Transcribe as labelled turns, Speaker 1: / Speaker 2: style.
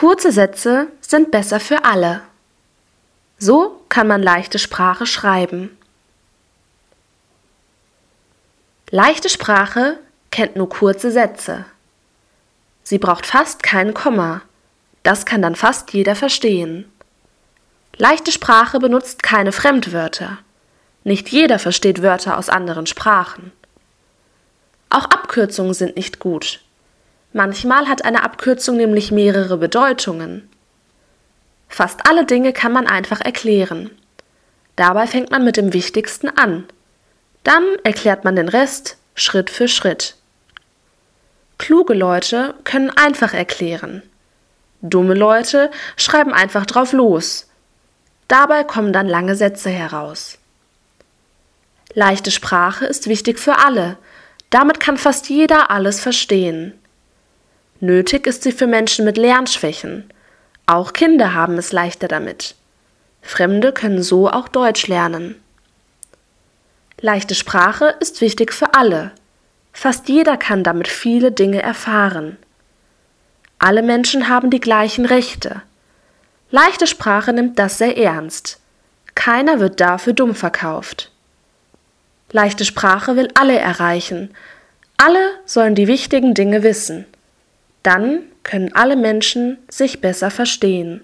Speaker 1: Kurze Sätze sind besser für alle. So kann man leichte Sprache schreiben. Leichte Sprache kennt nur kurze Sätze. Sie braucht fast kein Komma. Das kann dann fast jeder verstehen. Leichte Sprache benutzt keine Fremdwörter. Nicht jeder versteht Wörter aus anderen Sprachen. Auch Abkürzungen sind nicht gut. Manchmal hat eine Abkürzung nämlich mehrere Bedeutungen. Fast alle Dinge kann man einfach erklären. Dabei fängt man mit dem Wichtigsten an. Dann erklärt man den Rest Schritt für Schritt. Kluge Leute können einfach erklären. Dumme Leute schreiben einfach drauf los. Dabei kommen dann lange Sätze heraus. Leichte Sprache ist wichtig für alle. Damit kann fast jeder alles verstehen. Nötig ist sie für Menschen mit Lernschwächen. Auch Kinder haben es leichter damit. Fremde können so auch Deutsch lernen. Leichte Sprache ist wichtig für alle. Fast jeder kann damit viele Dinge erfahren. Alle Menschen haben die gleichen Rechte. Leichte Sprache nimmt das sehr ernst. Keiner wird dafür dumm verkauft. Leichte Sprache will alle erreichen. Alle sollen die wichtigen Dinge wissen. Dann können alle Menschen sich besser verstehen.